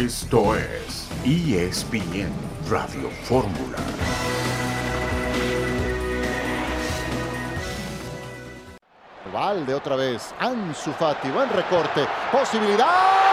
Esto es ESPN Radio Fórmula. Valde otra vez. Ansu Fati, buen recorte. Posibilidad.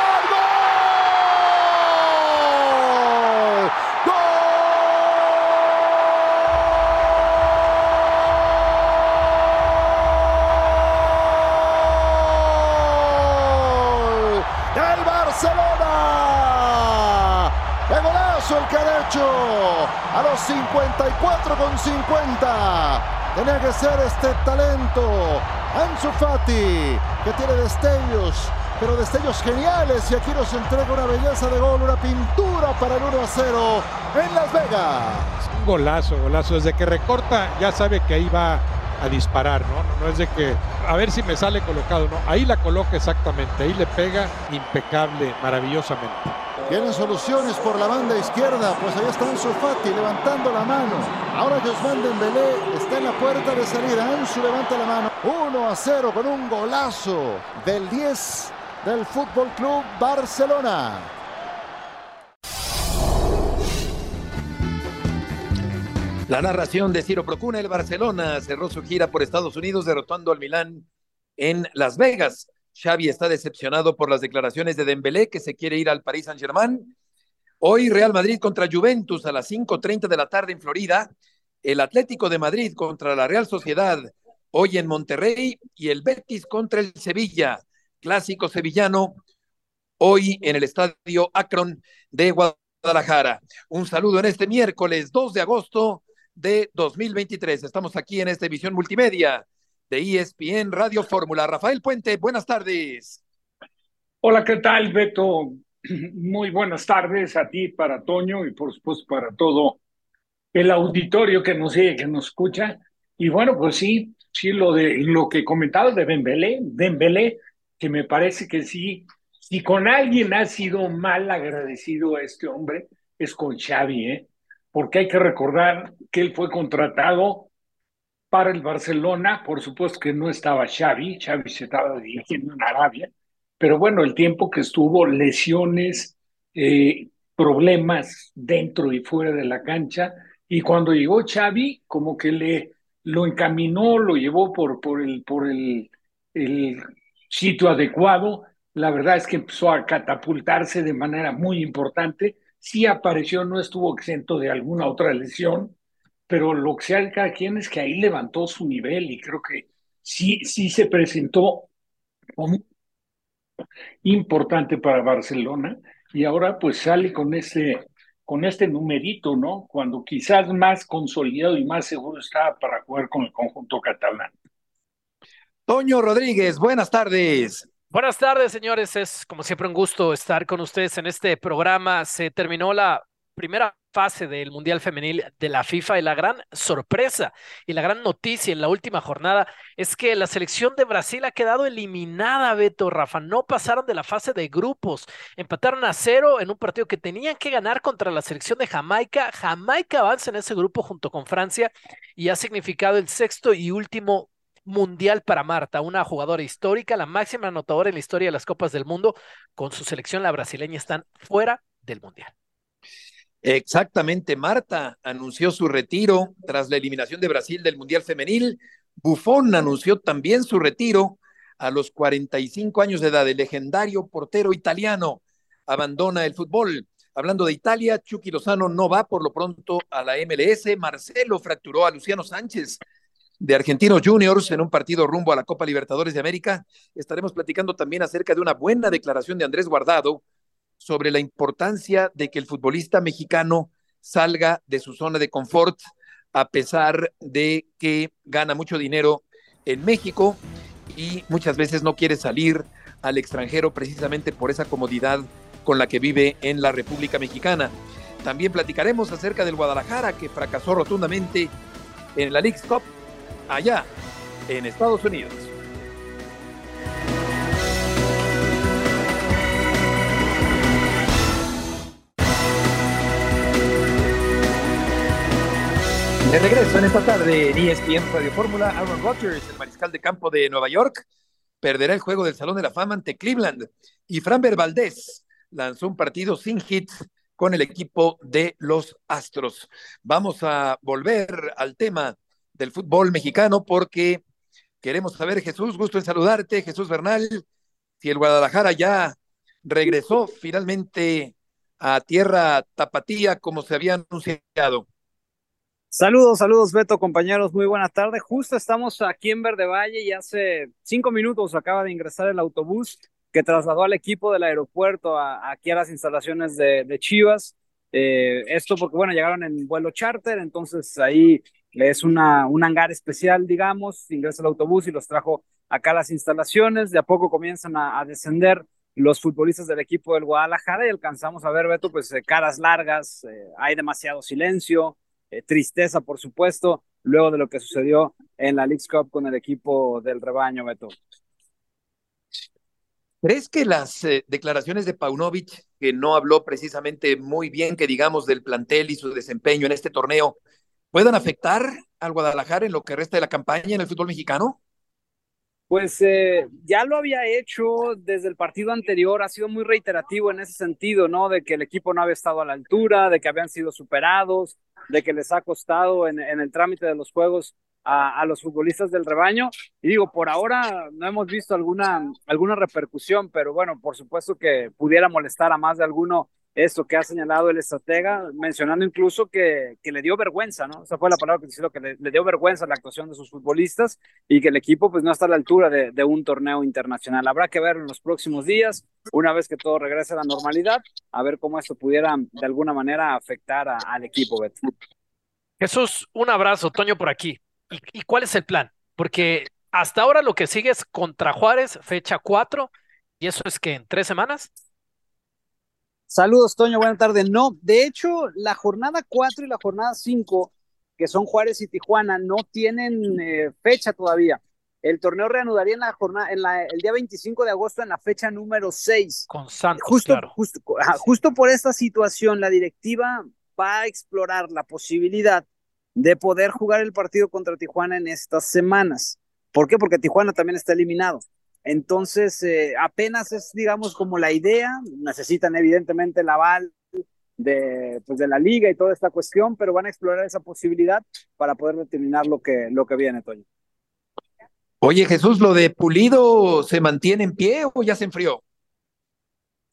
a los 54 con 50. Tenía que ser este talento. Ansu Fati, que tiene destellos, pero destellos geniales. Y aquí nos entrega una belleza de gol, una pintura para el 1 a 0 en Las Vegas. Un golazo, golazo. Desde que recorta, ya sabe que ahí va a disparar, ¿no? No es de que a ver si me sale colocado, ¿no? Ahí la coloca exactamente, ahí le pega impecable, maravillosamente. Tienen soluciones por la banda izquierda, pues ahí está Ansu Fati levantando la mano. Ahora que Ousmane Dembélé está en la puerta de salida. Ansu levanta la mano. 1 a 0 con un golazo del 10 del Fútbol Club Barcelona. La narración de Ciro Procuna, el Barcelona cerró su gira por Estados Unidos derrotando al Milán en Las Vegas. Xavi está decepcionado por las declaraciones de Dembélé que se quiere ir al Paris Saint-Germain. Hoy Real Madrid contra Juventus a las 5:30 de la tarde en Florida, el Atlético de Madrid contra la Real Sociedad hoy en Monterrey y el Betis contra el Sevilla, clásico sevillano hoy en el Estadio Akron de Guadalajara. Un saludo en este miércoles 2 de agosto de 2023. Estamos aquí en esta emisión multimedia de ESPN Radio Fórmula. Rafael Puente, buenas tardes. Hola, ¿qué tal, Beto? Muy buenas tardes a ti, para Toño y por supuesto para todo el auditorio que nos sigue, que nos escucha. Y bueno, pues sí, sí, lo de lo que comentaba de Dembélé, Dembélé, que me parece que sí, si con alguien ha sido mal agradecido a este hombre, es con Xavi, ¿eh? porque hay que recordar que él fue contratado para el Barcelona, por supuesto que no estaba Xavi, Xavi se estaba dirigiendo en Arabia, pero bueno, el tiempo que estuvo, lesiones, eh, problemas dentro y fuera de la cancha, y cuando llegó Xavi, como que le lo encaminó, lo llevó por, por, el, por el, el sitio adecuado, la verdad es que empezó a catapultarse de manera muy importante, sí apareció, no estuvo exento de alguna otra lesión, pero lo que sea de cada quien es que ahí levantó su nivel y creo que sí, sí se presentó como importante para Barcelona y ahora pues sale con este, con este numerito, ¿no? Cuando quizás más consolidado y más seguro estaba para jugar con el conjunto catalán. Toño Rodríguez, buenas tardes. Buenas tardes, señores. Es como siempre un gusto estar con ustedes en este programa. Se terminó la primera fase del Mundial Femenil de la FIFA y la gran sorpresa y la gran noticia en la última jornada es que la selección de Brasil ha quedado eliminada, Beto Rafa. No pasaron de la fase de grupos. Empataron a cero en un partido que tenían que ganar contra la selección de Jamaica. Jamaica avanza en ese grupo junto con Francia y ha significado el sexto y último mundial para Marta, una jugadora histórica, la máxima anotadora en la historia de las Copas del Mundo. Con su selección, la brasileña están fuera del mundial. Exactamente, Marta anunció su retiro tras la eliminación de Brasil del Mundial Femenil. Buffon anunció también su retiro a los 45 años de edad. El legendario portero italiano abandona el fútbol. Hablando de Italia, Chucky Lozano no va por lo pronto a la MLS. Marcelo fracturó a Luciano Sánchez de Argentinos Juniors en un partido rumbo a la Copa Libertadores de América. Estaremos platicando también acerca de una buena declaración de Andrés Guardado sobre la importancia de que el futbolista mexicano salga de su zona de confort a pesar de que gana mucho dinero en México y muchas veces no quiere salir al extranjero precisamente por esa comodidad con la que vive en la República Mexicana. También platicaremos acerca del Guadalajara que fracasó rotundamente en la League Cup allá en Estados Unidos. De regreso en esta tarde en ESPN Radio Fórmula, Aaron Rodgers, el mariscal de campo de Nueva York, perderá el juego del Salón de la Fama ante Cleveland y Framber Valdés lanzó un partido sin hits con el equipo de los Astros. Vamos a volver al tema del fútbol mexicano porque queremos saber, Jesús, gusto en saludarte, Jesús Bernal, si el Guadalajara ya regresó finalmente a tierra tapatía como se había anunciado. Saludos, saludos Beto, compañeros, muy buena tarde. Justo estamos aquí en Verde Valle y hace cinco minutos acaba de ingresar el autobús que trasladó al equipo del aeropuerto aquí a las instalaciones de, Chivas. Eh, esto porque, bueno, llegaron en vuelo charter, entonces ahí es una, un hangar especial, digamos, ingresa el autobús y los trajo acá a las instalaciones. De a poco comienzan a, descender los futbolistas del equipo del Guadalajara y alcanzamos a ver, Beto, pues eh, caras largas, eh, hay demasiado silencio, eh, tristeza, por supuesto, luego de lo que sucedió en la League Cup con el equipo del rebaño, Beto. ¿Crees que las eh, declaraciones de Paunovic, que no habló precisamente muy bien, que digamos, del plantel y su desempeño en este torneo, puedan afectar al Guadalajara en lo que resta de la campaña en el fútbol mexicano? Pues eh, ya lo había hecho desde el partido anterior, ha sido muy reiterativo en ese sentido, ¿no? De que el equipo no había estado a la altura, de que habían sido superados, de que les ha costado en, el trámite de los juegos a, los futbolistas del rebaño. Y digo, por ahora no hemos visto alguna, alguna repercusión, pero bueno, por supuesto que pudiera molestar a más de alguno esto que ha señalado el estratega, mencionando incluso que, que le dio vergüenza, ¿no? Esa fue la palabra que dijo, que le, dio vergüenza la actuación de sus futbolistas y que el equipo pues no está a la altura de, de, un torneo internacional. Habrá que ver en los próximos días, una vez que todo regrese a la normalidad, a ver cómo esto pudiera de alguna manera afectar al equipo, Beto. Jesús, un abrazo, Toño por aquí. ¿Y, ¿Y cuál es el plan? Porque hasta ahora lo que sigue es contra Juárez, fecha 4, y eso es que en tres semanas. Saludos, Toño, buena tarde. No, de hecho, la jornada 4 y la jornada 5, que son Juárez y Tijuana, no tienen eh, fecha todavía. El torneo reanudaría en la jornada, en la, el día 25 de agosto, en la fecha número 6. Con Santos, justo, claro. justo, justo por esta situación, la directiva va a explorar la posibilidad de poder jugar el partido contra Tijuana en estas semanas. ¿Por qué? Porque Tijuana también está eliminado. Entonces, eh, apenas es, digamos, como la idea, necesitan evidentemente el aval de, pues, de la liga y toda esta cuestión, pero van a explorar esa posibilidad para poder determinar lo que, lo que viene, Toño. Oye, Jesús, ¿lo de Pulido se mantiene en pie o ya se enfrió?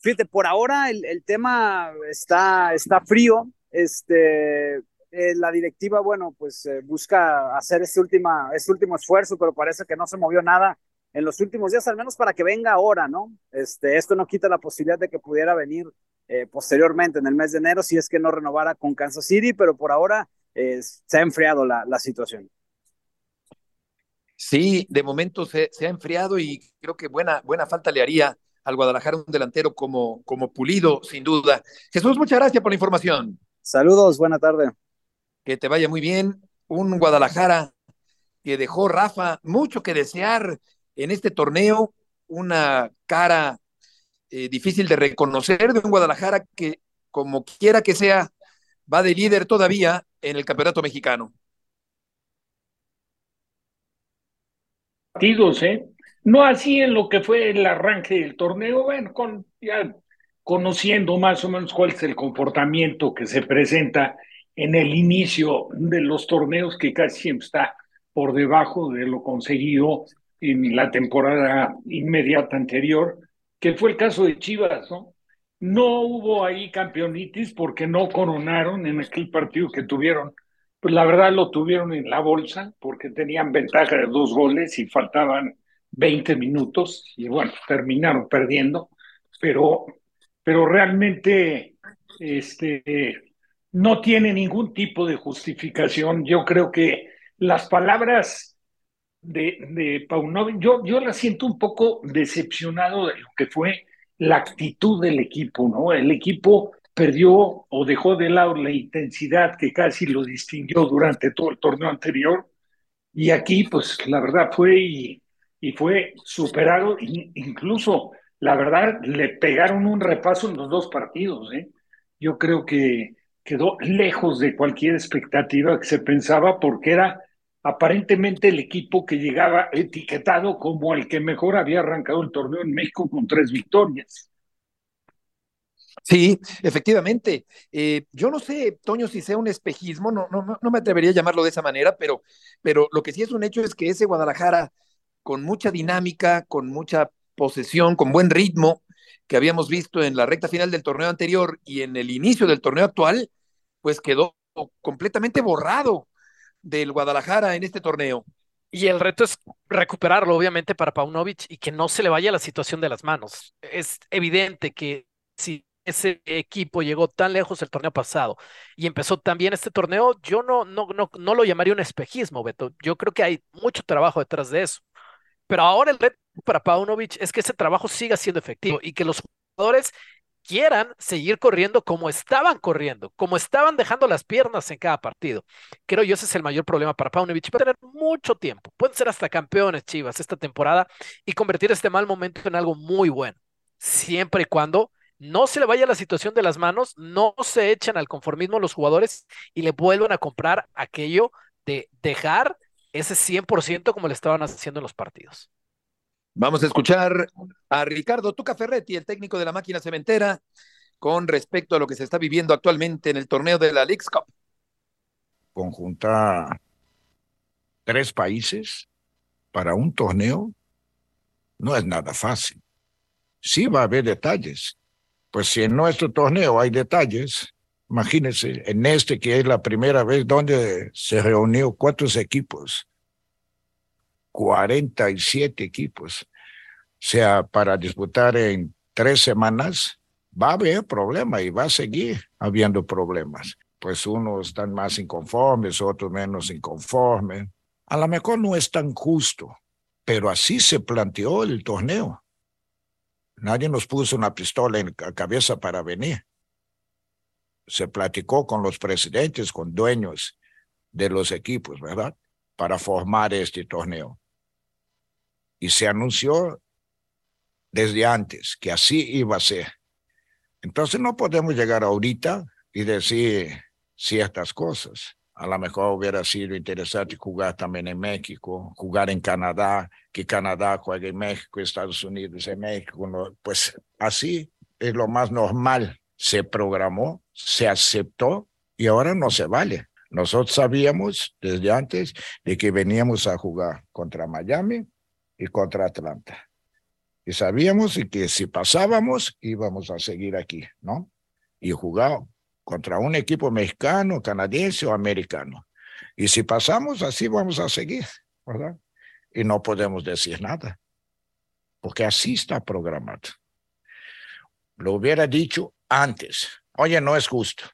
Fíjate, por ahora el, el tema está, está frío. Este, eh, la directiva, bueno, pues eh, busca hacer este, última, este último esfuerzo, pero parece que no se movió nada en los últimos días, al menos para que venga ahora, ¿no? Este, esto no quita la posibilidad de que pudiera venir eh, posteriormente en el mes de enero si es que no renovara con Kansas City, pero por ahora eh, se ha enfriado la, la, situación. Sí, de momento se, se, ha enfriado y creo que buena, buena falta le haría al Guadalajara un delantero como, como Pulido, sin duda. Jesús, muchas gracias por la información. Saludos, buena tarde. Que te vaya muy bien. Un Guadalajara que dejó Rafa mucho que desear en este torneo una cara eh, difícil de reconocer de un Guadalajara que, como quiera que sea, va de líder todavía en el campeonato mexicano. Partidos, ¿eh? No así en lo que fue el arranque del torneo, bueno, con, ya conociendo más o menos cuál es el comportamiento que se presenta en el inicio de los torneos, que casi siempre está por debajo de lo conseguido en la temporada inmediata anterior, que fue el caso de Chivas, ¿no? No hubo ahí campeonitis porque no coronaron en aquel partido que tuvieron. Pues la verdad lo tuvieron en la bolsa porque tenían ventaja de dos goles y faltaban 20 minutos y bueno, terminaron perdiendo, pero, pero realmente este, no tiene ningún tipo de justificación. Yo creo que las palabras de, de Paunovic, yo, yo la siento un poco decepcionado de lo que fue la actitud del equipo, ¿no? El equipo perdió o dejó de lado la intensidad que casi lo distinguió durante todo el torneo anterior y aquí pues la verdad fue y, y fue superado, incluso la verdad le pegaron un repaso en los dos partidos, ¿eh? Yo creo que quedó lejos de cualquier expectativa que se pensaba porque era aparentemente el equipo que llegaba etiquetado como el que mejor había arrancado el torneo en México con tres victorias. Sí, efectivamente. Eh, yo no sé, Toño, si sea un espejismo, no, no, no me atrevería a llamarlo de esa manera, pero, pero lo que sí es un hecho es que ese Guadalajara, con mucha dinámica, con mucha posesión, con buen ritmo, que habíamos visto en la recta final del torneo anterior y en el inicio del torneo actual, pues quedó completamente borrado del Guadalajara en este torneo. Y el reto es recuperarlo, obviamente, para Paunovic y que no se le vaya la situación de las manos. Es evidente que si ese equipo llegó tan lejos el torneo pasado y empezó también este torneo, yo no, no, no, no lo llamaría un espejismo, Beto. Yo creo que hay mucho trabajo detrás de eso. Pero ahora el reto para Paunovic es que ese trabajo siga siendo efectivo y que los jugadores quieran seguir corriendo como estaban corriendo, como estaban dejando las piernas en cada partido. Creo yo ese es el mayor problema para Paunovic. Va a tener mucho tiempo. Pueden ser hasta campeones Chivas esta temporada y convertir este mal momento en algo muy bueno. Siempre y cuando no se le vaya la situación de las manos, no se echen al conformismo los jugadores y le vuelvan a comprar aquello de dejar ese 100% como le estaban haciendo en los partidos. Vamos a escuchar a Ricardo Tuca Ferretti, el técnico de la máquina cementera, con respecto a lo que se está viviendo actualmente en el torneo de la Leagues Cup. Conjuntar tres países para un torneo no es nada fácil. Sí va a haber detalles, pues si en nuestro torneo hay detalles, imagínense, en este que es la primera vez donde se reunió cuatro equipos, 47 equipos, o sea, para disputar en tres semanas, va a haber problemas y va a seguir habiendo problemas. Pues unos están más inconformes, otros menos inconformes. A lo mejor no es tan justo, pero así se planteó el torneo. Nadie nos puso una pistola en la cabeza para venir. Se platicó con los presidentes, con dueños de los equipos, ¿verdad? Para formar este torneo. Y se anunció desde antes que así iba a ser. Entonces no podemos llegar ahorita y decir ciertas cosas. A lo mejor hubiera sido interesante jugar también en México, jugar en Canadá, que Canadá juegue en México, Estados Unidos en México. Pues así es lo más normal. Se programó, se aceptó y ahora no se vale. Nosotros sabíamos desde antes de que veníamos a jugar contra Miami y contra Atlanta. Y sabíamos que si pasábamos íbamos a seguir aquí, ¿no? Y jugar contra un equipo mexicano, canadiense o americano. Y si pasamos, así vamos a seguir, ¿verdad? Y no podemos decir nada, porque así está programado. Lo hubiera dicho antes. Oye, no es justo.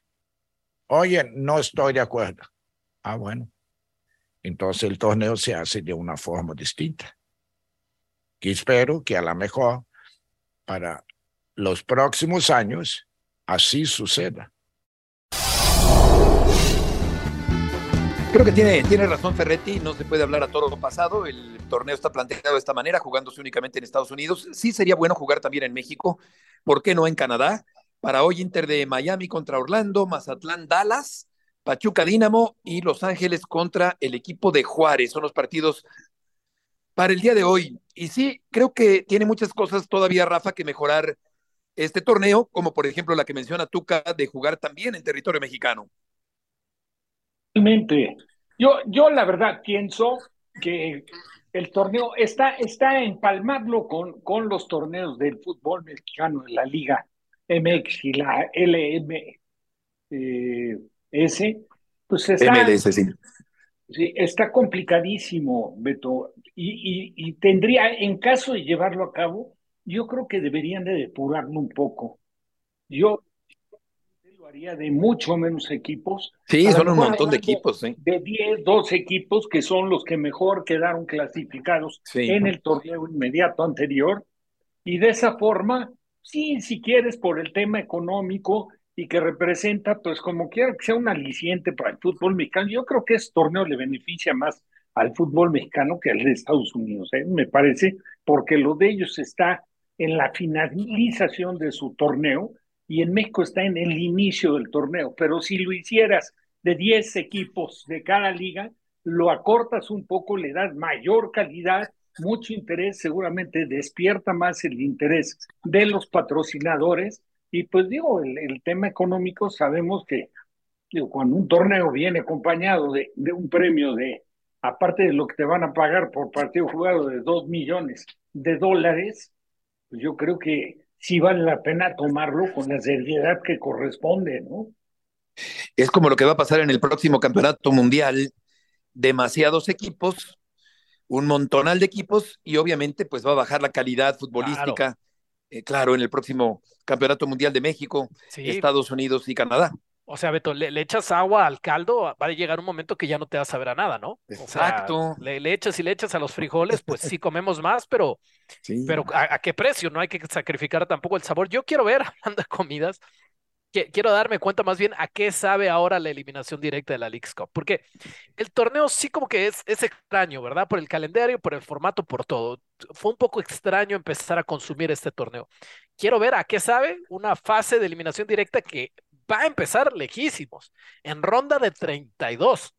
Oye, no estoy de acuerdo. Ah, bueno. Entonces el torneo se hace de una forma distinta. Que espero que a lo mejor para los próximos años así suceda. Creo que tiene, tiene razón Ferretti, no se puede hablar a todo lo pasado, el torneo está planteado de esta manera, jugándose únicamente en Estados Unidos, sí sería bueno jugar también en México, ¿por qué no en Canadá? Para hoy Inter de Miami contra Orlando, Mazatlán, Dallas, Pachuca Dínamo y Los Ángeles contra el equipo de Juárez, son los partidos para el día de hoy. Y sí, creo que tiene muchas cosas todavía, Rafa, que mejorar este torneo, como por ejemplo la que menciona Tuca de jugar también en territorio mexicano. Realmente, yo, yo la verdad pienso que el torneo está, está empalmarlo con, con los torneos del fútbol mexicano en la Liga MX y la LMS, pues está, sí. está complicadísimo, Beto, y, y, tendría, en caso de llevarlo a cabo, yo creo que deberían de depurarlo un poco. Yo, de mucho menos equipos. Sí, son un montón de equipos. De 10, 12 equipos que son los que mejor quedaron clasificados en el torneo inmediato anterior. Y de esa forma, sí, si quieres, por el tema económico y que representa, pues como quiera que sea un aliciente para el fútbol mexicano, yo creo que ese torneo le beneficia más al fútbol mexicano que al de Estados Unidos, ¿eh? me parece, porque lo de ellos está en la finalización de su torneo y en México está en el inicio del torneo, pero si lo hicieras de 10 equipos de cada liga, lo acortas un poco, le das mayor calidad, mucho interés, seguramente despierta más el interés de los patrocinadores Y pues digo, el, tema económico sabemos que digo, cuando un torneo viene acompañado de, de un premio de, aparte de lo que te van a pagar por partido jugado de dos millones de dólares, pues yo creo que sí vale la pena tomarlo con la seriedad que corresponde, ¿no? Es como lo que va a pasar en el próximo campeonato mundial. Demasiados equipos, un montonal de equipos y obviamente pues va a bajar la calidad futbolística. Claro, eh, en el próximo campeonato mundial de México, Estados Unidos y Canadá. O sea, Beto, le, echas agua al caldo, va a llegar un momento que ya no te vas a ver a nada, ¿no? Exacto. le, echas y le echas a los frijoles, pues sí comemos más, pero, pero ¿a, qué precio? No hay que sacrificar tampoco el sabor. Yo quiero ver, hablando de comidas, quiero darme cuenta más bien a qué sabe ahora la eliminación directa de la League's Cup, porque el torneo sí como que es, es extraño, ¿verdad? Por el calendario, por el formato, por todo. Fue un poco extraño empezar a consumir este torneo. Quiero ver a qué sabe una fase de eliminación directa que va a empezar lejísimos, en ronda de 32.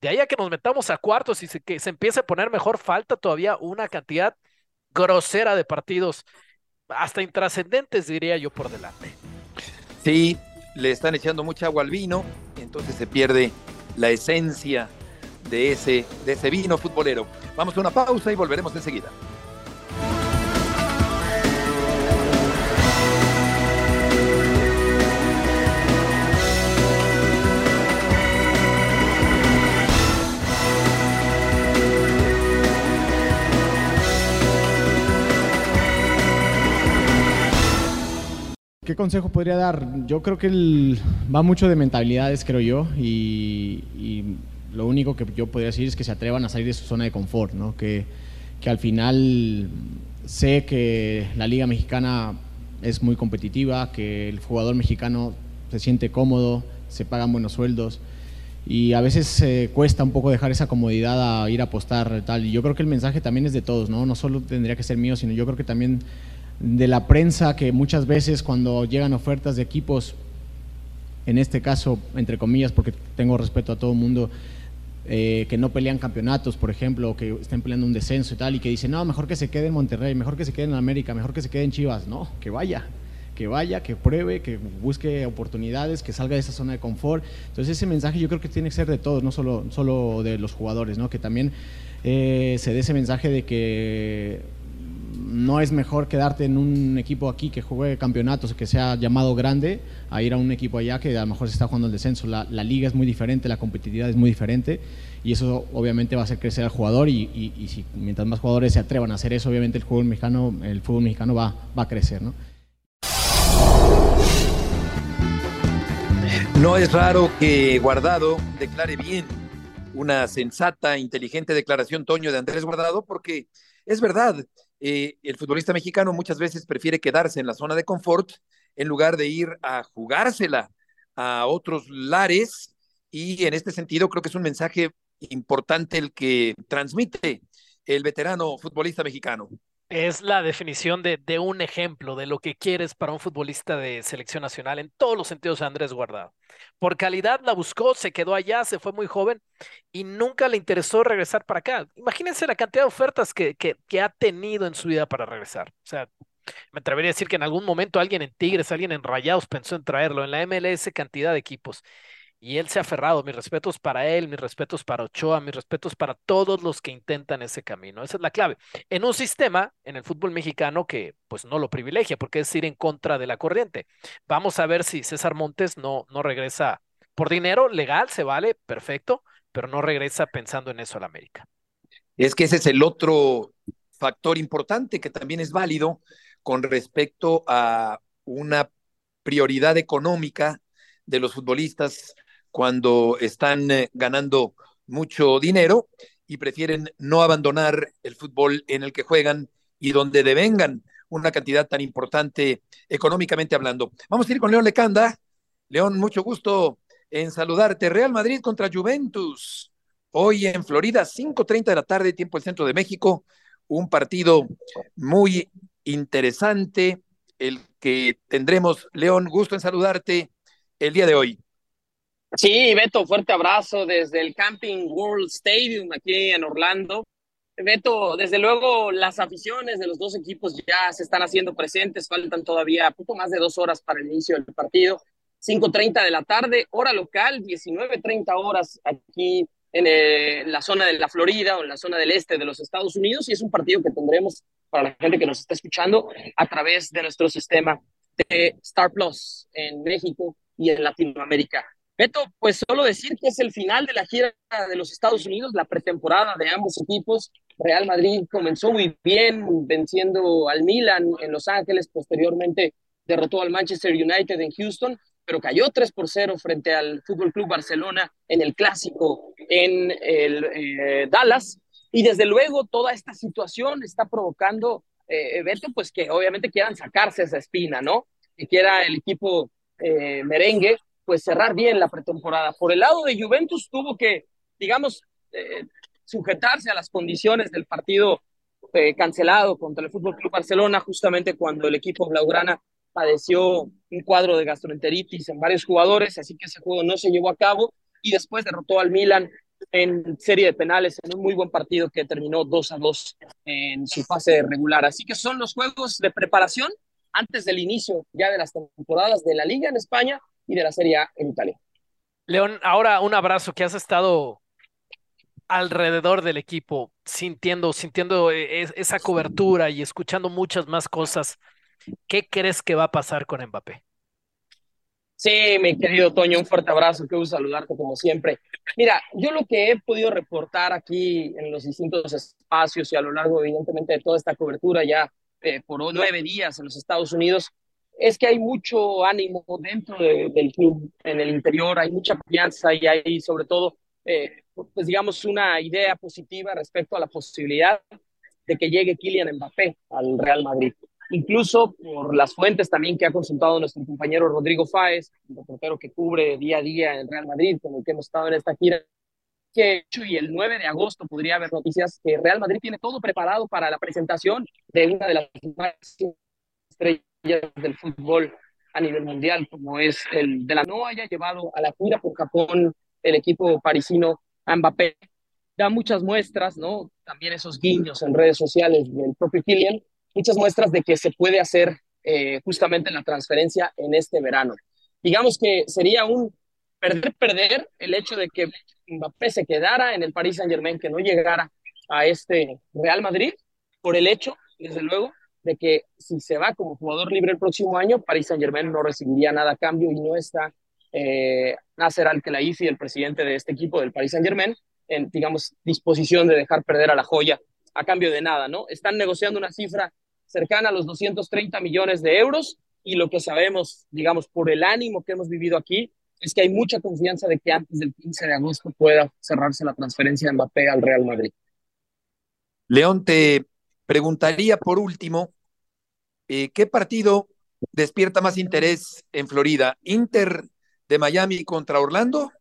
De ahí a que nos metamos a cuartos y se, que se empiece a poner mejor, falta todavía una cantidad grosera de partidos, hasta intrascendentes, diría yo, por delante. Sí, le están echando mucha agua al vino, entonces se pierde la esencia de ese, de ese vino futbolero. Vamos a una pausa y volveremos enseguida. ¿Qué consejo podría dar? Yo creo que va mucho de mentalidades, creo yo, y, lo único que yo podría decir es que se atrevan a salir de su zona de confort, ¿no? que, que al final sé que la Liga Mexicana es muy competitiva, que el jugador mexicano se siente cómodo, se pagan buenos sueldos y a veces eh, cuesta un poco dejar esa comodidad a ir a apostar tal. Y yo creo que el mensaje también es de todos, ¿no? No solo tendría que ser mío, sino yo creo que también de la prensa que muchas veces cuando llegan ofertas de equipos, en este caso, entre comillas, porque tengo respeto a todo el mundo, eh, que no pelean campeonatos, por ejemplo, que estén peleando un descenso y tal, y que dicen, no, mejor que se quede en Monterrey, mejor que se quede en América, mejor que se quede en Chivas. No, que vaya, que vaya, que pruebe, que busque oportunidades, que salga de esa zona de confort. Entonces ese mensaje yo creo que tiene que ser de todos, no solo, solo de los jugadores, ¿no? que también eh, se dé ese mensaje de que no es mejor quedarte en un equipo aquí que juegue campeonatos, que sea llamado grande, a ir a un equipo allá que a lo mejor se está jugando el descenso. La, liga es muy diferente, la competitividad es muy diferente y eso obviamente va a hacer crecer al jugador y, si, mientras más jugadores se atrevan a hacer eso, obviamente el fútbol mexicano, el fútbol mexicano va, va a crecer. ¿no? no es raro que Guardado declare bien una sensata, inteligente declaración, Toño, de Andrés Guardado, porque es verdad, eh, el futbolista mexicano muchas veces prefiere quedarse en la zona de confort en lugar de ir a jugársela a otros lares. Y en este sentido creo que es un mensaje importante el que transmite el veterano futbolista mexicano es la definición de, de, un ejemplo de lo que quieres para un futbolista de selección nacional en todos los sentidos Andrés Guardado. Por calidad la buscó, se quedó allá, se fue muy joven y nunca le interesó regresar para acá. Imagínense la cantidad de ofertas que, que, que ha tenido en su vida para regresar. O sea, me atrevería a decir que en algún momento alguien en Tigres, alguien en Rayados pensó en traerlo, en la MLS cantidad de equipos y él se ha aferrado. Mis respetos para él, mis respetos para Ochoa, mis respetos para todos los que intentan ese camino. Esa es la clave. En un sistema, en el fútbol mexicano, que pues no lo privilegia, porque es ir en contra de la corriente. Vamos a ver si César Montes no, no regresa por dinero legal, se vale, perfecto, pero no regresa pensando en eso al América. Es que ese es el otro factor importante que también es válido con respecto a una prioridad económica de los futbolistas cuando están eh, ganando mucho dinero y prefieren no abandonar el fútbol en el que juegan y donde devengan una cantidad tan importante económicamente hablando. Vamos a ir con León Lecanda. León, mucho gusto en saludarte. Real Madrid contra Juventus. Hoy en Florida, 5.30 de la tarde, tiempo del centro de México. Un partido muy interesante, el que tendremos. León, gusto en saludarte el día de hoy. Sí, Beto, fuerte abrazo desde el Camping World Stadium aquí en Orlando. Beto, desde luego las aficiones de los dos equipos ya se están haciendo presentes, faltan todavía poco más de dos horas para el inicio del partido, 5.30 de la tarde, hora local, 19.30 horas aquí en eh, la zona de la Florida o en la zona del este de los Estados Unidos y es un partido que tendremos para la gente que nos está escuchando a través de nuestro sistema de Star Plus en México y en Latinoamérica. Beto, pues solo decir que es el final de la gira de los Estados Unidos, la pretemporada de ambos equipos. Real Madrid comenzó muy bien venciendo al Milan en Los Ángeles, posteriormente derrotó al Manchester United en Houston, pero cayó 3 por 0 frente al Fútbol Club Barcelona en el clásico en el eh, Dallas. Y desde luego toda esta situación está provocando, eh, Beto, pues que obviamente quieran sacarse esa espina, ¿no? Que quiera el equipo eh, merengue pues cerrar bien la pretemporada. Por el lado de Juventus tuvo que, digamos, eh, sujetarse a las condiciones del partido eh, cancelado contra el Fútbol Club Barcelona, justamente cuando el equipo blaugrana padeció un cuadro de gastroenteritis en varios jugadores, así que ese juego no se llevó a cabo y después derrotó al Milan en serie de penales en un muy buen partido que terminó 2 a 2 en su fase regular. Así que son los juegos de preparación antes del inicio ya de las temporadas de la Liga en España y de la Serie A en Italia. León, ahora un abrazo que has estado alrededor del equipo, sintiendo, sintiendo e, e, esa cobertura y escuchando muchas más cosas. ¿Qué crees que va a pasar con Mbappé? Sí, mi querido Toño, un fuerte abrazo, que gusto saludarte como siempre. Mira, yo lo que he podido reportar aquí en los distintos espacios y a lo largo, evidentemente, de toda esta cobertura ya eh, por nueve días en los Estados Unidos, es que hay mucho ánimo dentro del club, en el interior, hay mucha confianza y hay sobre todo, eh, pues digamos, una idea positiva respecto a la posibilidad de que llegue Kylian Mbappé al Real Madrid. Incluso por las fuentes también que ha consultado nuestro compañero Rodrigo Fáez, el reportero que cubre día a día en Real Madrid, con el que hemos estado en esta gira, que y el 9 de agosto podría haber noticias que Real Madrid tiene todo preparado para la presentación de una de las estrellas del fútbol a nivel mundial, como es el de la no haya llevado a la gira por Japón el equipo parisino Mbappé. Da muchas muestras, ¿no? También esos guiños en redes sociales del propio Kylian, muchas muestras de que se puede hacer eh, justamente la transferencia en este verano. Digamos que sería un perder-perder el hecho de que Mbappé se quedara en el Paris Saint-Germain, que no llegara a este Real Madrid, por el hecho, desde luego, de que si se va como jugador libre el próximo año, Paris Saint Germain no recibiría nada a cambio y no está eh, Nasser Al-Khelaifi, el presidente de este equipo del Paris Saint Germain, en, digamos, disposición de dejar perder a la joya a cambio de nada, ¿no? Están negociando una cifra cercana a los 230 millones de euros y lo que sabemos, digamos, por el ánimo que hemos vivido aquí, es que hay mucha confianza de que antes del 15 de agosto pueda cerrarse la transferencia de Mbappé al Real Madrid. León, te preguntaría por último, eh, ¿qué partido despierta más interés en Florida? ¿Inter de Miami contra Orlando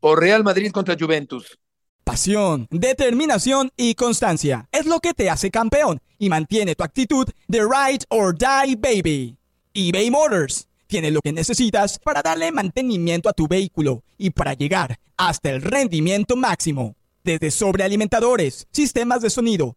o Real Madrid contra Juventus? Pasión, determinación y constancia es lo que te hace campeón y mantiene tu actitud de ride or die baby. eBay Motors tiene lo que necesitas para darle mantenimiento a tu vehículo y para llegar hasta el rendimiento máximo. Desde sobrealimentadores, sistemas de sonido,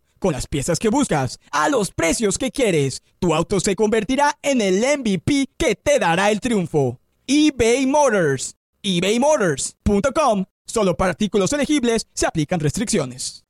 Con las piezas que buscas, a los precios que quieres, tu auto se convertirá en el MVP que te dará el triunfo eBay Motors. ebaymotors.com. Solo para artículos elegibles se aplican restricciones.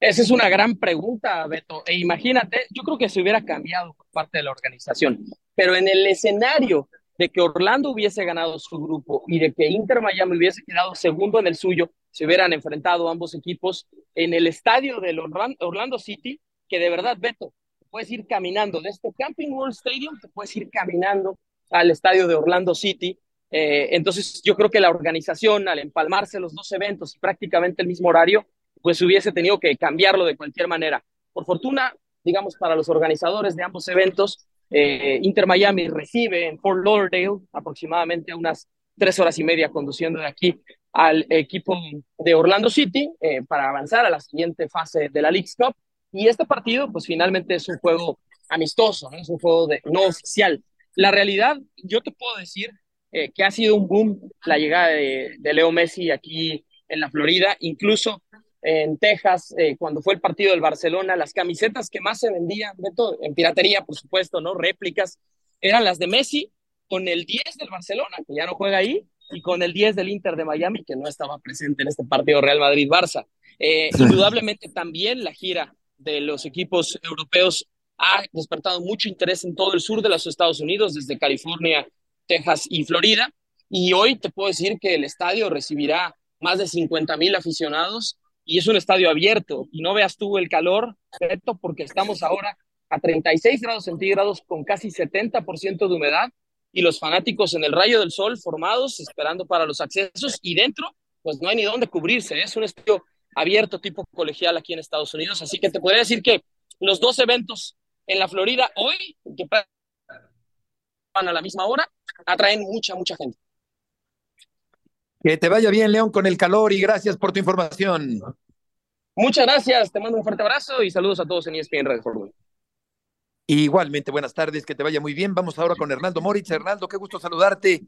Esa es una gran pregunta, Beto. E imagínate, yo creo que se hubiera cambiado por parte de la organización, pero en el escenario de que Orlando hubiese ganado su grupo y de que Inter Miami hubiese quedado segundo en el suyo, se hubieran enfrentado ambos equipos en el estadio del Orlando City, que de verdad, Beto, puedes ir caminando de este Camping World Stadium, te puedes ir caminando al estadio de Orlando City. Eh, entonces yo creo que la organización, al empalmarse los dos eventos prácticamente el mismo horario, pues hubiese tenido que cambiarlo de cualquier manera. Por fortuna, digamos, para los organizadores de ambos eventos, Eh, Inter Miami recibe en Fort Lauderdale, aproximadamente unas tres horas y media conduciendo de aquí al equipo de Orlando City eh, para avanzar a la siguiente fase de la League Cup. Y este partido, pues finalmente es un juego amistoso, ¿no? es un juego no oficial. La realidad, yo te puedo decir eh, que ha sido un boom la llegada de, de, Leo Messi aquí en la Florida, incluso en Texas, eh, cuando fue el partido del Barcelona, las camisetas que más se vendían, en piratería, por supuesto, ¿no? Réplicas, eran las de Messi con el 10 del Barcelona, que ya no juega ahí, y con el 10 del Inter de Miami, que no estaba presente en este partido Real Madrid-Barça. Eh, indudablemente también la gira de los equipos europeos ha despertado mucho interés en todo el sur de los Estados Unidos, desde California, Texas y Florida. Y hoy te puedo decir que el estadio recibirá más de 50 mil aficionados y es un estadio abierto. Y no veas tú el calor, porque estamos ahora a 36 grados centígrados con casi 70% de humedad y los fanáticos en el rayo del sol formados esperando para los accesos y dentro pues no hay ni dónde cubrirse. Es un estadio abierto tipo colegial aquí en Estados Unidos. Así que te podría decir que los dos eventos en la Florida hoy, que van a la misma hora, atraen mucha, mucha gente. Que te vaya bien, León, con el calor y gracias por tu información. Muchas gracias, te mando un fuerte abrazo y saludos a todos en ESPN Radio Fórmula. Igualmente, buenas tardes, que te vaya muy bien. Vamos ahora con Hernando Moritz. Hernando, qué gusto saludarte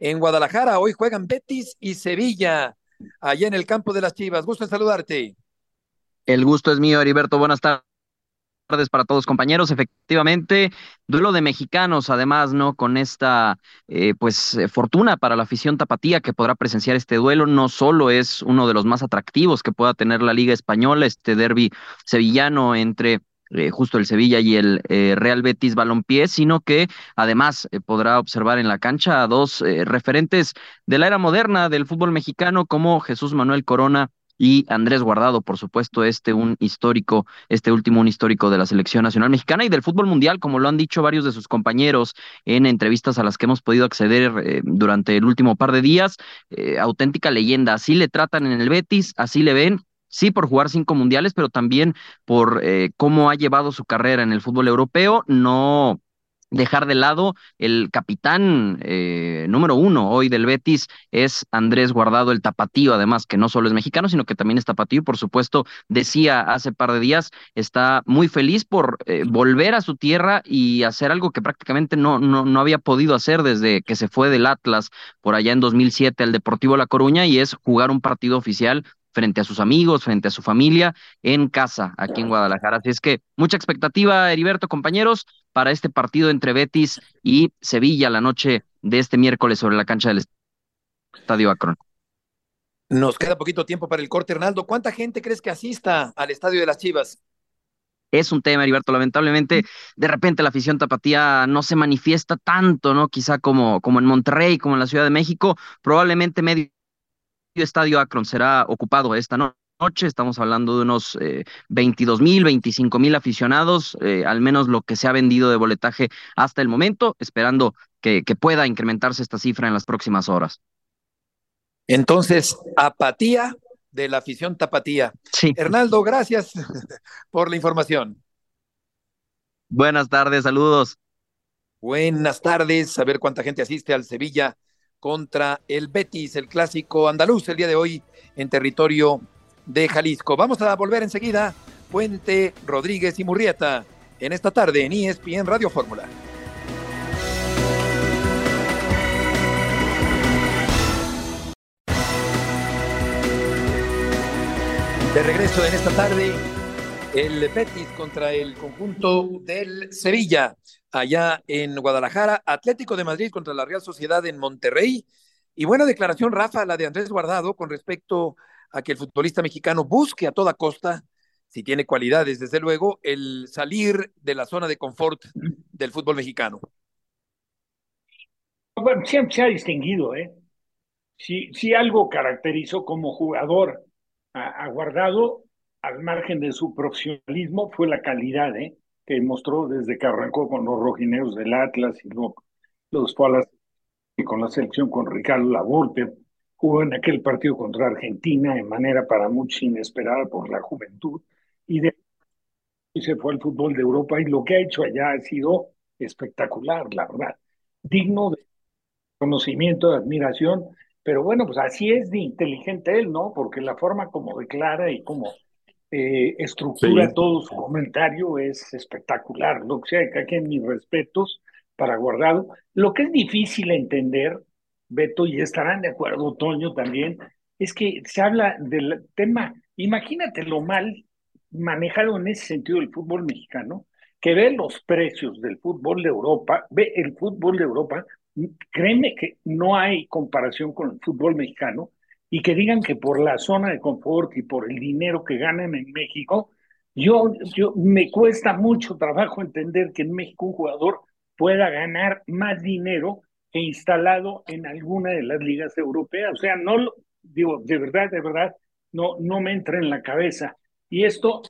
en Guadalajara. Hoy juegan Betis y Sevilla, allá en el campo de las Chivas. Gusto saludarte. El gusto es mío, Heriberto. Buenas tardes tardes para todos compañeros. Efectivamente, duelo de mexicanos, además, ¿no? Con esta, eh, pues, eh, fortuna para la afición tapatía que podrá presenciar este duelo. No solo es uno de los más atractivos que pueda tener la Liga Española, este derby sevillano entre eh, justo el Sevilla y el Real Betis Balompié, sino que además podrá observar en la cancha a dos referentes de la era moderna del fútbol mexicano como Jesús Manuel Corona y Andrés Guardado, por supuesto, este un histórico, este último un histórico de la selección nacional mexicana y del fútbol mundial, como lo han dicho varios de sus compañeros en entrevistas a las que hemos podido acceder eh, durante el último par de días. Eh, auténtica leyenda, así le tratan en el Betis, así le ven, sí por jugar cinco mundiales, pero también por eh, cómo ha llevado su carrera en el fútbol europeo, no dejar de lado el capitán eh, número uno hoy del Betis es Andrés Guardado, el tapatío, además que no solo es mexicano, sino que también es tapatío, por supuesto, decía hace par de días, está muy feliz por eh, volver a su tierra y hacer algo que prácticamente no, no, no había podido hacer desde que se fue del Atlas por allá en 2007 al Deportivo La Coruña y es jugar un partido oficial frente a sus amigos, frente a su familia, en casa, aquí en Guadalajara. Así es que mucha expectativa, Heriberto, compañeros, para este partido entre Betis y Sevilla la noche de este miércoles sobre la cancha del Estadio Akron. Nos queda poquito tiempo para el corte, Hernaldo. ¿Cuánta gente crees que asista al Estadio de las Chivas? es un tema, Heriberto. Lamentablemente, de repente la afición tapatía no se manifiesta tanto, ¿no? Quizá como, como en Monterrey, como en la Ciudad de México. Probablemente medio estadio Akron será ocupado esta noche. Estamos hablando de unos eh, 22 mil, 25 mil aficionados, eh, al menos lo que se ha vendido de boletaje hasta el momento, esperando que, que pueda incrementarse esta cifra en las próximas horas. Entonces, apatía de la afición tapatía. Sí. Hernaldo, gracias por la información. Buenas tardes, saludos. Buenas tardes, a ver cuánta gente asiste al Sevilla contra el Betis, el clásico andaluz, el día de hoy en territorio de Jalisco. Vamos a volver enseguida. Puente, Rodríguez y Murrieta en esta tarde en ESPN Radio Fórmula. De regreso en esta tarde, el Betis contra el conjunto del Sevilla allá en Guadalajara, Atlético de Madrid contra la Real Sociedad en Monterrey. Y buena declaración, Rafa, la de Andrés Guardado con respecto a que el futbolista mexicano busque a toda costa, si tiene cualidades, desde luego, el salir de la zona de confort del fútbol mexicano. Bueno, siempre se ha distinguido, ¿eh? Si, si algo caracterizó como jugador a, a Guardado, al margen de su profesionalismo, fue la calidad, ¿eh? Que mostró desde que arrancó con los rojineros del Atlas y luego los fue y con la selección con Ricardo Laborte, jugó en aquel partido contra Argentina de manera para muchos inesperada por la juventud y, de, y se fue al fútbol de Europa y lo que ha hecho allá ha sido espectacular, la verdad, digno de conocimiento, de admiración, pero bueno, pues así es de inteligente él, ¿no? Porque la forma como declara y como eh, estructura todo su comentario es espectacular. Lo que sea, que aquí en mis respetos para Guardado. Lo que es difícil entender, Beto, y estarán de acuerdo, Toño también, es que se habla del tema, imagínate lo mal manejado en ese sentido el fútbol mexicano, que ve los precios del fútbol de Europa, ve el fútbol de Europa, créeme que no hay comparación con el fútbol mexicano, y que digan que por la zona de confort y por el dinero que ganan en México, yo, yo me cuesta mucho trabajo entender que en México un jugador pueda ganar más dinero que instalado en alguna de las ligas europeas. O sea, no digo, de verdad, de verdad, no, no me entra en la cabeza. Y esto,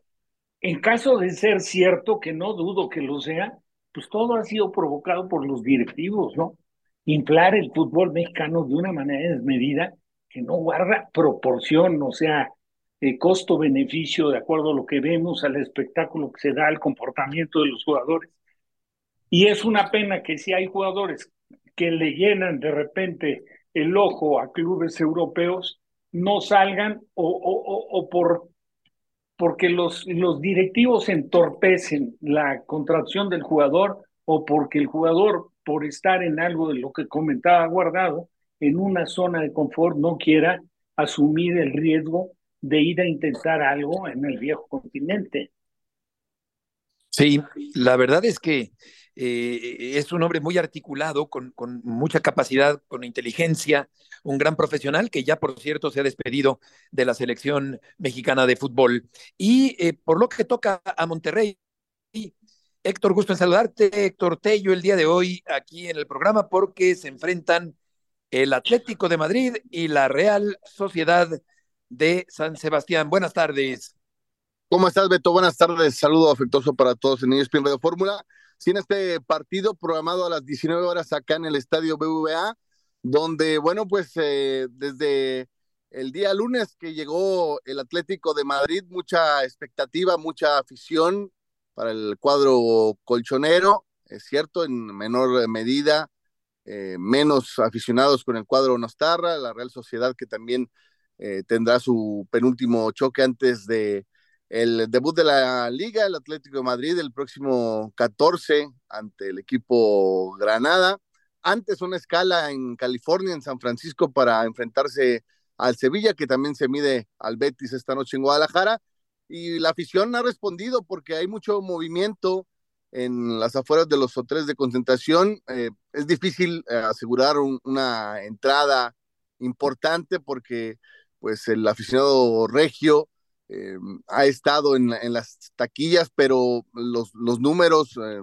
en caso de ser cierto, que no dudo que lo sea, pues todo ha sido provocado por los directivos, ¿no? Inflar el fútbol mexicano de una manera desmedida que no guarda proporción, o sea, costo-beneficio de acuerdo a lo que vemos, al espectáculo que se da, al comportamiento de los jugadores. Y es una pena que si hay jugadores que le llenan de repente el ojo a clubes europeos, no salgan o, o, o por porque los, los directivos entorpecen la contracción del jugador o porque el jugador, por estar en algo de lo que comentaba Guardado, en una zona de confort no quiera asumir el riesgo de ir a intentar algo en el viejo continente. Sí, la verdad es que eh, es un hombre muy articulado, con, con, mucha capacidad, con inteligencia, un gran profesional que ya, por cierto, se ha despedido de la selección mexicana de fútbol. Y eh, por lo que toca a Monterrey, Héctor, gusto en saludarte, Héctor Tello, el día de hoy aquí en el programa, porque se enfrentan el Atlético de Madrid y la Real Sociedad de San Sebastián. Buenas tardes. ¿Cómo estás, Beto? Buenas tardes. Saludo afectuoso para todos en ESPN Radio Fórmula. Sí, en este partido programado a las 19 horas acá en el estadio BVA, donde, bueno, pues eh, desde el día lunes que llegó el Atlético de Madrid, mucha expectativa, mucha afición para el cuadro colchonero, es cierto, en menor medida, eh, menos aficionados con el cuadro Nostarra, la Real Sociedad que también eh, tendrá su penúltimo choque antes de el debut de la liga, el Atlético de Madrid, el próximo 14 ante el equipo Granada. Antes una escala en California, en San Francisco, para enfrentarse al Sevilla, que también se mide al Betis esta noche en Guadalajara. Y la afición ha respondido porque hay mucho movimiento en las afueras de los hoteles de concentración. Eh, es difícil eh, asegurar una entrada importante porque pues el aficionado regio eh, ha estado en, las taquillas, pero los, los números, eh,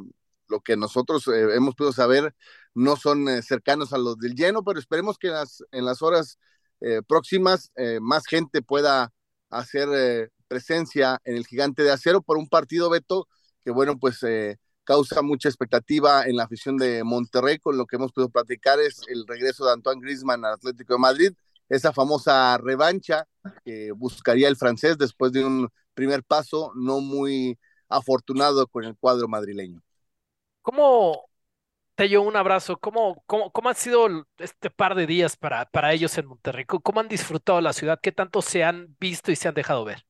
lo que nosotros hemos podido saber, no son cercanos a los del lleno, pero esperemos que en las, en las horas próximas más gente pueda hacer presencia en el gigante de acero por un partido, Beto, que bueno, pues causa mucha expectativa en la afición de Monterrey, con lo que hemos podido platicar es el regreso de Antoine Grisman al Atlético de Madrid, esa famosa revancha que buscaría el francés después de un primer paso no muy afortunado con el cuadro madrileño. ¿Cómo, Tello, un abrazo. ¿Cómo, cómo, cómo ha sido este par de días para, para ellos en Monterrey? ¿Cómo han disfrutado la ciudad? ¿Qué tanto se han visto y se han dejado ver?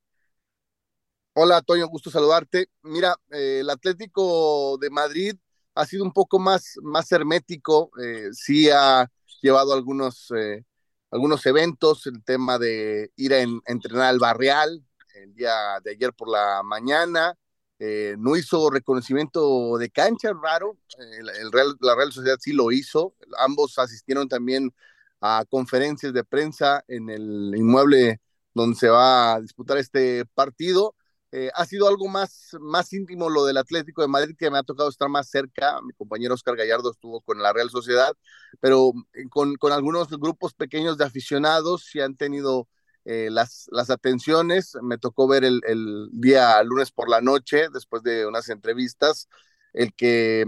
Hola, Toño, gusto saludarte. Mira, eh, el Atlético de Madrid ha sido un poco más, más hermético, eh, sí ha llevado algunos eh, algunos eventos, el tema de ir a, entrenar al barrial el día de ayer por la mañana, eh, no hizo reconocimiento de cancha, raro, el, Real, la Real Sociedad sí lo hizo, ambos asistieron también a conferencias de prensa en el inmueble donde se va a disputar este partido. Eh, ha sido algo más, más íntimo lo del Atlético de Madrid, que me ha tocado estar más cerca. Mi compañero Oscar Gallardo estuvo con la Real Sociedad, pero eh, con, con algunos grupos pequeños de aficionados sí han tenido eh, las, las atenciones. Me tocó ver el, el, día lunes por la noche, después de unas entrevistas, el que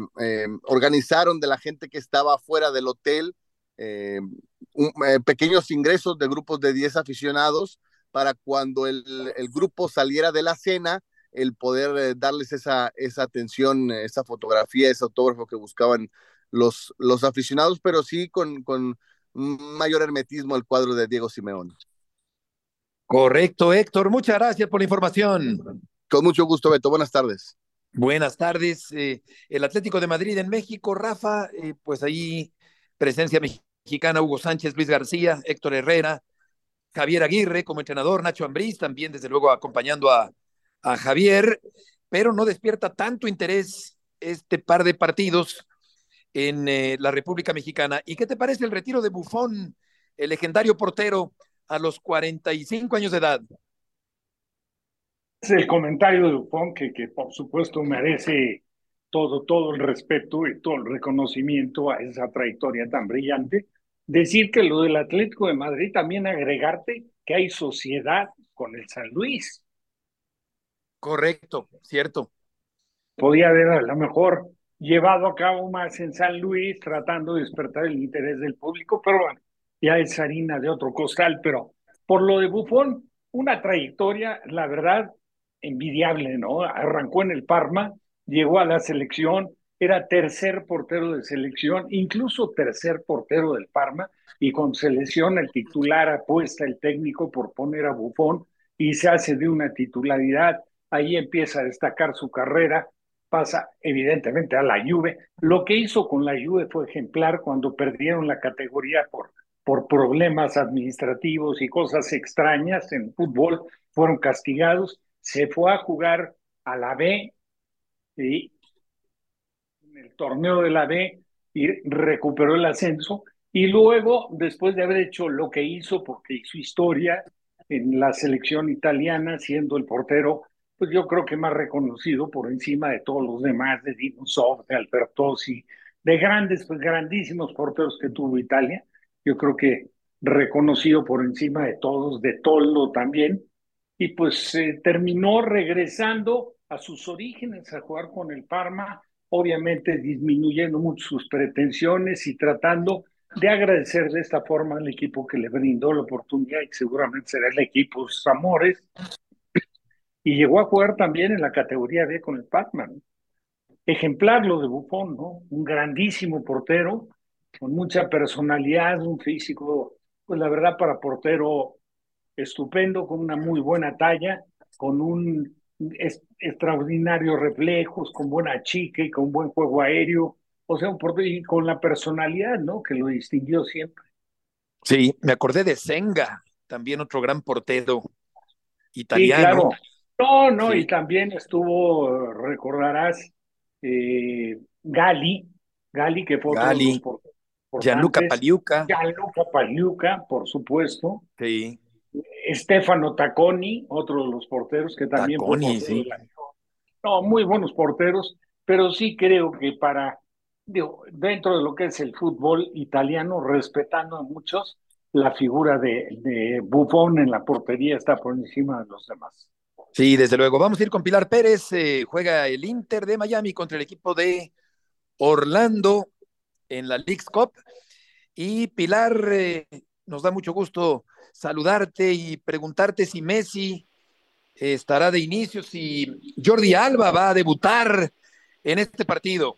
organizaron de la gente que estaba fuera del hotel, pequeños ingresos de grupos de 10 aficionados para cuando el, grupo saliera de la cena, el poder eh, darles esa, esa atención, esa fotografía, ese autógrafo que buscaban los, los aficionados, pero sí con, con mayor hermetismo al cuadro de Diego Simeón. Correcto, Héctor. Muchas gracias por la información. Con mucho gusto, Beto. Buenas tardes. Buenas tardes. Eh, el Atlético de Madrid en México, Rafa, eh, pues ahí presencia mexicana, Hugo Sánchez, Luis García, Héctor Herrera, Javier Aguirre como entrenador, Nacho Ambriz también, desde luego, acompañando a, a Javier, pero no despierta tanto interés este par de partidos en eh, la República Mexicana. ¿Y qué te parece el retiro de Bufón, el legendario portero, a los 45 años de edad? Es el comentario de Bufón que, que por supuesto merece todo, todo el respeto y todo el reconocimiento a esa trayectoria tan brillante. Decir que lo del Atlético de Madrid también agregarte que hay sociedad con el San Luis. Correcto, cierto. Podía haber a lo mejor llevado a cabo más en San Luis, tratando de despertar el interés del público, pero bueno, ya es harina de otro costal, pero por lo de Bufón, una trayectoria, la verdad, envidiable, ¿no? Arrancó en el Parma, llegó a la selección, era tercer portero de selección, incluso tercer portero del Parma, y con selección el titular apuesta el técnico por poner a Bufón y se hace de una titularidad, ahí empieza a destacar su carrera, pasa evidentemente a la Juve. Lo que hizo con la Juve fue ejemplar cuando perdieron la categoría por, por problemas administrativos y cosas extrañas en fútbol, fueron castigados, se fue a jugar a la B y el torneo de la B y recuperó el ascenso y luego, después de haber hecho lo que hizo, porque hizo historia en la selección italiana, siendo el portero pues yo creo que más reconocido por encima de todos los demás, de Dinosov, de Albertosi, de grandes, pues grandísimos porteros que tuvo Italia. Yo creo que reconocido por encima de todos, de Tollo también. Y pues terminó regresando a sus orígenes a jugar con el Parma, obviamente disminuyendo mucho sus pretensiones y tratando de agradecer de esta forma al equipo que le brindó la oportunidad y seguramente será el equipo sus amores y llegó a jugar también en la categoría B con el Pacman. Ejemplar lo de Buffon, ¿no? Un grandísimo portero, con mucha personalidad, un físico, pues la verdad para portero estupendo, con una muy buena talla, con un extraordinario reflejos, con buena chica y con buen juego aéreo, o sea, un portero y con la personalidad, ¿no? Que lo distinguió siempre. Sí, me acordé de Senga, también otro gran portero italiano. No, no, y también estuvo, recordarás, eh, Gali, Gali que fue Gali, Gianluca Paliuca. Gianluca Paliuca, por supuesto. Sí. Stefano Tacconi, otro de los porteros que también Tacconi, sí. No, muy buenos porteros, pero sí creo que para, digo, dentro de lo que es el fútbol italiano, respetando a muchos, la figura de, de Buffon en la portería está por encima de los demás. Sí, desde luego. Vamos a ir con Pilar Pérez. Eh, juega el Inter de Miami contra el equipo de Orlando en la League's Cup. Y Pilar, eh, nos da mucho gusto saludarte y preguntarte si Messi estará de inicio, si Jordi Alba va a debutar en este partido.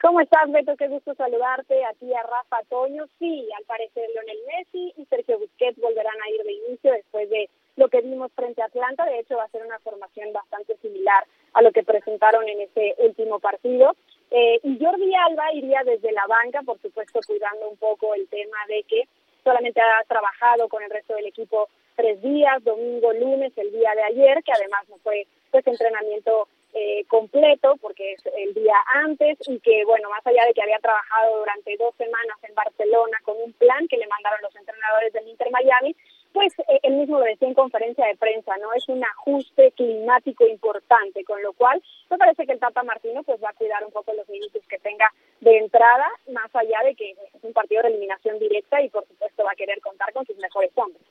¿Cómo estás, Beto? Qué gusto saludarte a ti, a Rafa Toño. Sí, al parecer Lionel Messi y Sergio Busquets volverán a ir de inicio después de lo que vimos frente a Atlanta. De hecho, va a ser una formación bastante similar a lo que presentaron en ese último partido. Eh, y Jordi Alba iría desde la banca, por supuesto, cuidando un poco el tema de que solamente ha trabajado con el resto del equipo tres días, domingo, lunes, el día de ayer, que además no fue pues entrenamiento eh, completo porque es el día antes y que bueno más allá de que había trabajado durante dos semanas en Barcelona con un plan que le mandaron los entrenadores del Inter Miami pues eh, él mismo lo decía en conferencia de prensa no es un ajuste climático importante con lo cual me parece que el Tata Martino pues va a cuidar un poco los minutos que tenga de entrada más allá de que es un partido de eliminación directa y por supuesto va a querer contar con sus mejores hombres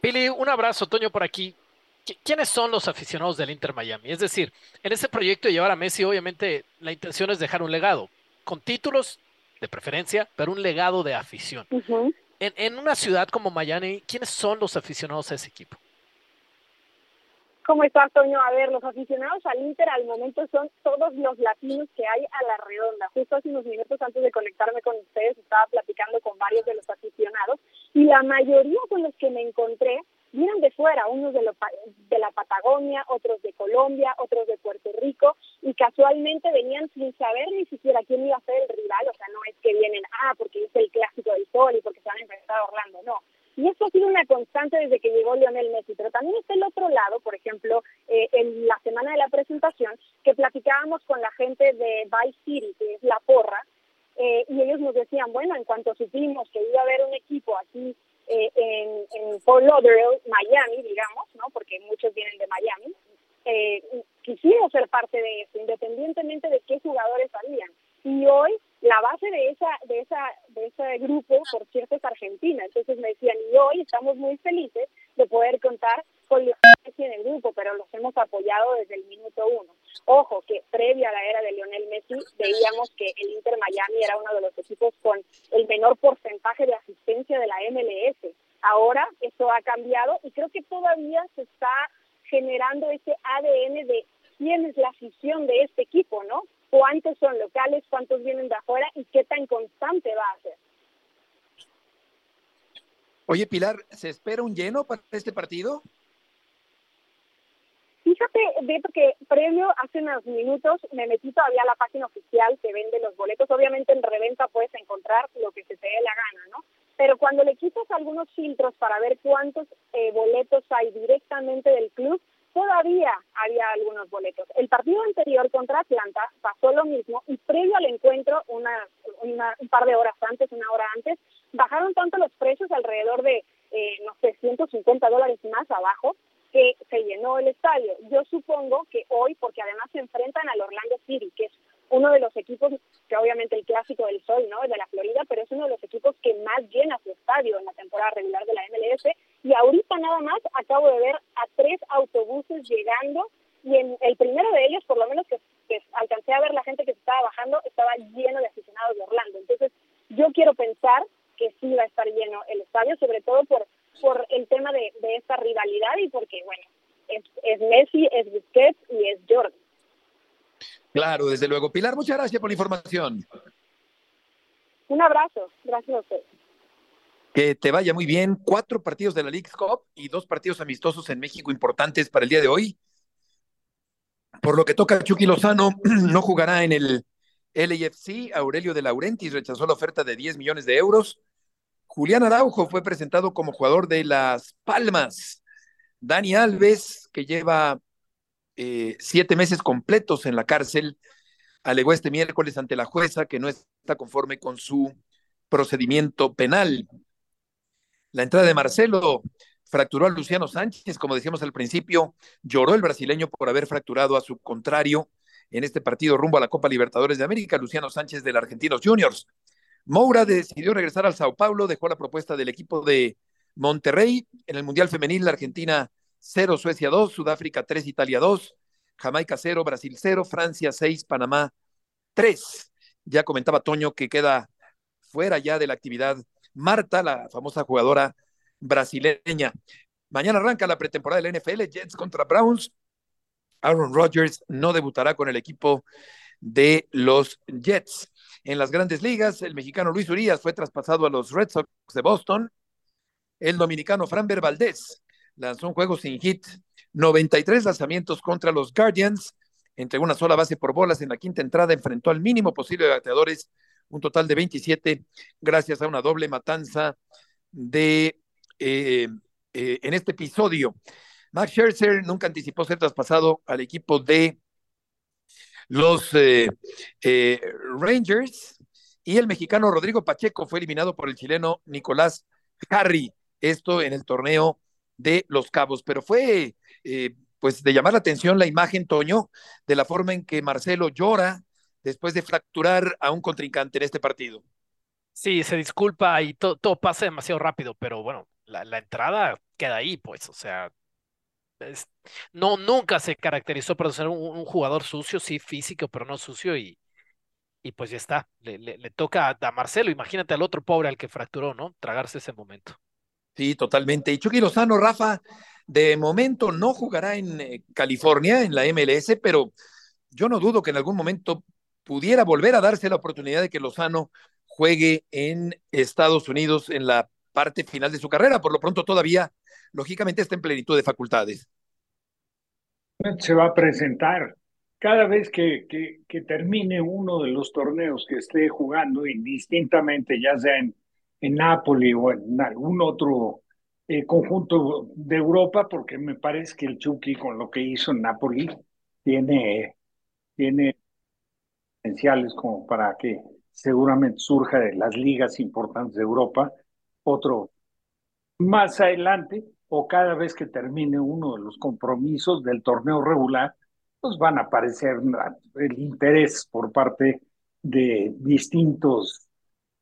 Pili, un abrazo, Toño, por aquí. ¿quiénes son los aficionados del Inter Miami? Es decir, en ese proyecto de llevar a Messi, obviamente la intención es dejar un legado, con títulos de preferencia, pero un legado de afición. En, una ciudad como Miami, ¿quiénes son los aficionados a ese equipo? ¿Cómo estás, Toño? A ver, los aficionados al Inter al momento son todos los latinos que hay a la redonda. Justo hace unos minutos antes de conectarme con ustedes estaba platicando con varios de los aficionados y la mayoría con los que me encontré vienen de fuera, unos de, de la Patagonia, otros de Colombia, otros de Puerto Rico y casualmente venían sin saber ni siquiera quién iba a ser el rival, o sea, no es que vienen, ah, porque es el clásico del sol y porque se van a enfrentar a Orlando, no y esto ha sido una constante desde que llegó Lionel Messi. Pero también está el otro lado, por ejemplo, eh, en la semana de la presentación, que platicábamos con la gente de Vice City, que es la porra, eh, y ellos nos decían, bueno, en cuanto supimos que iba a haber un equipo aquí eh, en, en Fort Lauderdale, Miami, digamos, ¿no? porque muchos vienen de Miami, eh, quisimos ser parte de eso, independientemente de qué jugadores salían. Y hoy la base de esa de esa de ese grupo por cierto es Argentina entonces me decían y hoy estamos muy felices de poder contar con Lionel Messi en el grupo pero los hemos apoyado desde el minuto uno ojo que previa a la era de Lionel Messi veíamos que el Inter Miami era uno de los equipos con el menor porcentaje de de la MLS ahora eso ha cambiado y creo que todavía se está generando ese ADN de quién es la afición de este equipo, ¿no? cuántos son locales, cuántos vienen de afuera y qué tan constante va a ser. Oye, Pilar, ¿se espera un lleno para este partido? Fíjate, Beto, que previo, hace unos minutos, me metí todavía a la página oficial que vende los boletos. Obviamente en reventa puedes encontrar lo que se te dé la gana, ¿no? Pero cuando le quitas algunos filtros para ver cuántos eh, boletos hay directamente del club, todavía había algunos boletos. El partido anterior contra Atlanta pasó lo mismo y previo al encuentro, una, un par de horas antes, una hora antes, bajaron tanto los precios alrededor de, eh, no sé, 150 dólares más abajo, que se llenó el estadio. Yo supongo que hoy, porque además se enfrentan al Orlando City, que es uno de los equipos, que obviamente el clásico del sol, ¿no? De la Florida, pero es uno de los equipos que más llena su estadio en la temporada regular de la MLS. Y ahorita nada más acabo de ver a tres autobuses llegando y en el primero de ellos, por lo menos que, alcancé a ver la gente que se estaba bajando, estaba lleno de aficionados de Orlando. Entonces, yo quiero pensar que sí va a estar lleno el estadio, sobre todo por, por el tema de, de esta rivalidad y porque, bueno, es, es Messi, es Busquets y es Jordan. Claro, desde luego. Pilar, muchas gracias por la información. Un abrazo. Gracias a usted. Que te vaya muy bien. Cuatro partidos de la League Cup y dos partidos amistosos en México importantes para el día de hoy. Por lo que toca, Chucky Lozano no jugará en el LAFC. Aurelio de Laurentiis rechazó la oferta de 10 millones de euros. Julián Araujo fue presentado como jugador de Las Palmas. Dani Alves, que lleva eh, siete meses completos en la cárcel, alegó este miércoles ante la jueza que no está conforme con su procedimiento penal. La entrada de Marcelo fracturó a Luciano Sánchez, como decíamos al principio, lloró el brasileño por haber fracturado a su contrario en este partido rumbo a la Copa Libertadores de América, Luciano Sánchez del Argentinos Juniors. Moura decidió regresar al Sao Paulo, dejó la propuesta del equipo de Monterrey en el Mundial Femenil, la Argentina 0, Suecia 2, Sudáfrica 3, Italia 2, Jamaica 0, Brasil 0, Francia 6, Panamá 3. Ya comentaba Toño que queda fuera ya de la actividad Marta, la famosa jugadora brasileña. Mañana arranca la pretemporada del NFL, Jets contra Browns. Aaron Rodgers no debutará con el equipo de los Jets. En las grandes ligas, el mexicano Luis Urias fue traspasado a los Red Sox de Boston. El dominicano Framber Valdez lanzó un juego sin hit, 93 lanzamientos contra los Guardians, entre una sola base por bolas en la quinta entrada, enfrentó al mínimo posible de bateadores, un total de 27, gracias a una doble matanza de eh, eh, en este episodio. Max Scherzer nunca anticipó ser traspasado al equipo de los eh, Rangers. Y el mexicano Rodrigo Pacheco fue eliminado por el chileno Nicolás Harry, esto en el torneo de Los Cabos, pero fue eh, pues de llamar la atención la imagen, Toño, de la forma en que Marcelo llora después de fracturar a un contrincante en este partido. Sí, se disculpa y todo pasa demasiado rápido, pero bueno, la, entrada queda ahí, pues, o sea, no, nunca se caracterizó por ser un, jugador sucio, sí, físico, pero no sucio y, y pues ya está, le, le toca a Marcelo, imagínate al otro pobre al que fracturó, ¿no? Tragarse ese momento. Sí, totalmente. Y Chucky Lozano, Rafa, De momento no jugará en eh, California, en la MLS, pero yo no dudo que en algún momento pudiera volver a darse la oportunidad de que Lozano juegue en Estados Unidos en la parte final de su carrera. Por lo pronto todavía, lógicamente, está en plenitud de facultades. Se va a presentar cada vez que, que, termine uno de los torneos que esté jugando indistintamente, ya sea en, en Napoli o en algún otro eh, conjunto de Europa, porque me parece que el Chucky con lo que hizo en Napoli tiene, tiene potenciales como para que seguramente surja de las ligas importantes de Europa, otro más adelante o cada vez que termine uno de los compromisos del torneo regular, pues van a aparecer el interés por parte de distintos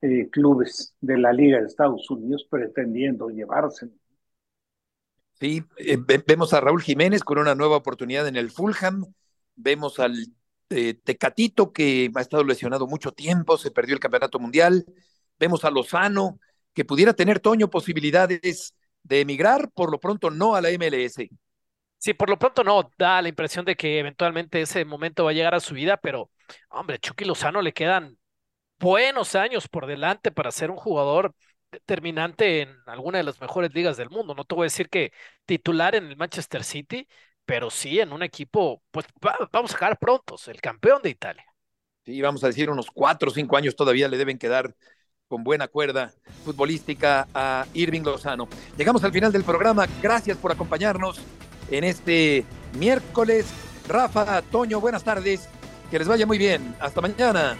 eh, clubes de la Liga de Estados Unidos pretendiendo llevarse. Sí, eh, vemos a Raúl Jiménez con una nueva oportunidad en el Fulham, vemos al eh, Tecatito que ha estado lesionado mucho tiempo, se perdió el campeonato mundial, vemos a Lozano que pudiera tener Toño posibilidades de emigrar, por lo pronto no a la MLS. Sí, por lo pronto no, da la impresión de que eventualmente ese momento va a llegar a su vida, pero hombre, Chucky Lozano le quedan buenos años por delante para ser un jugador determinante en alguna de las mejores ligas del mundo. No te voy a decir que titular en el Manchester City, pero sí en un equipo, pues vamos a jugar prontos, el campeón de Italia. Sí, vamos a decir unos cuatro o cinco años todavía le deben quedar con buena cuerda futbolística a Irving Lozano. Llegamos al final del programa. Gracias por acompañarnos en este miércoles. Rafa, Toño, buenas tardes. Que les vaya muy bien. Hasta mañana.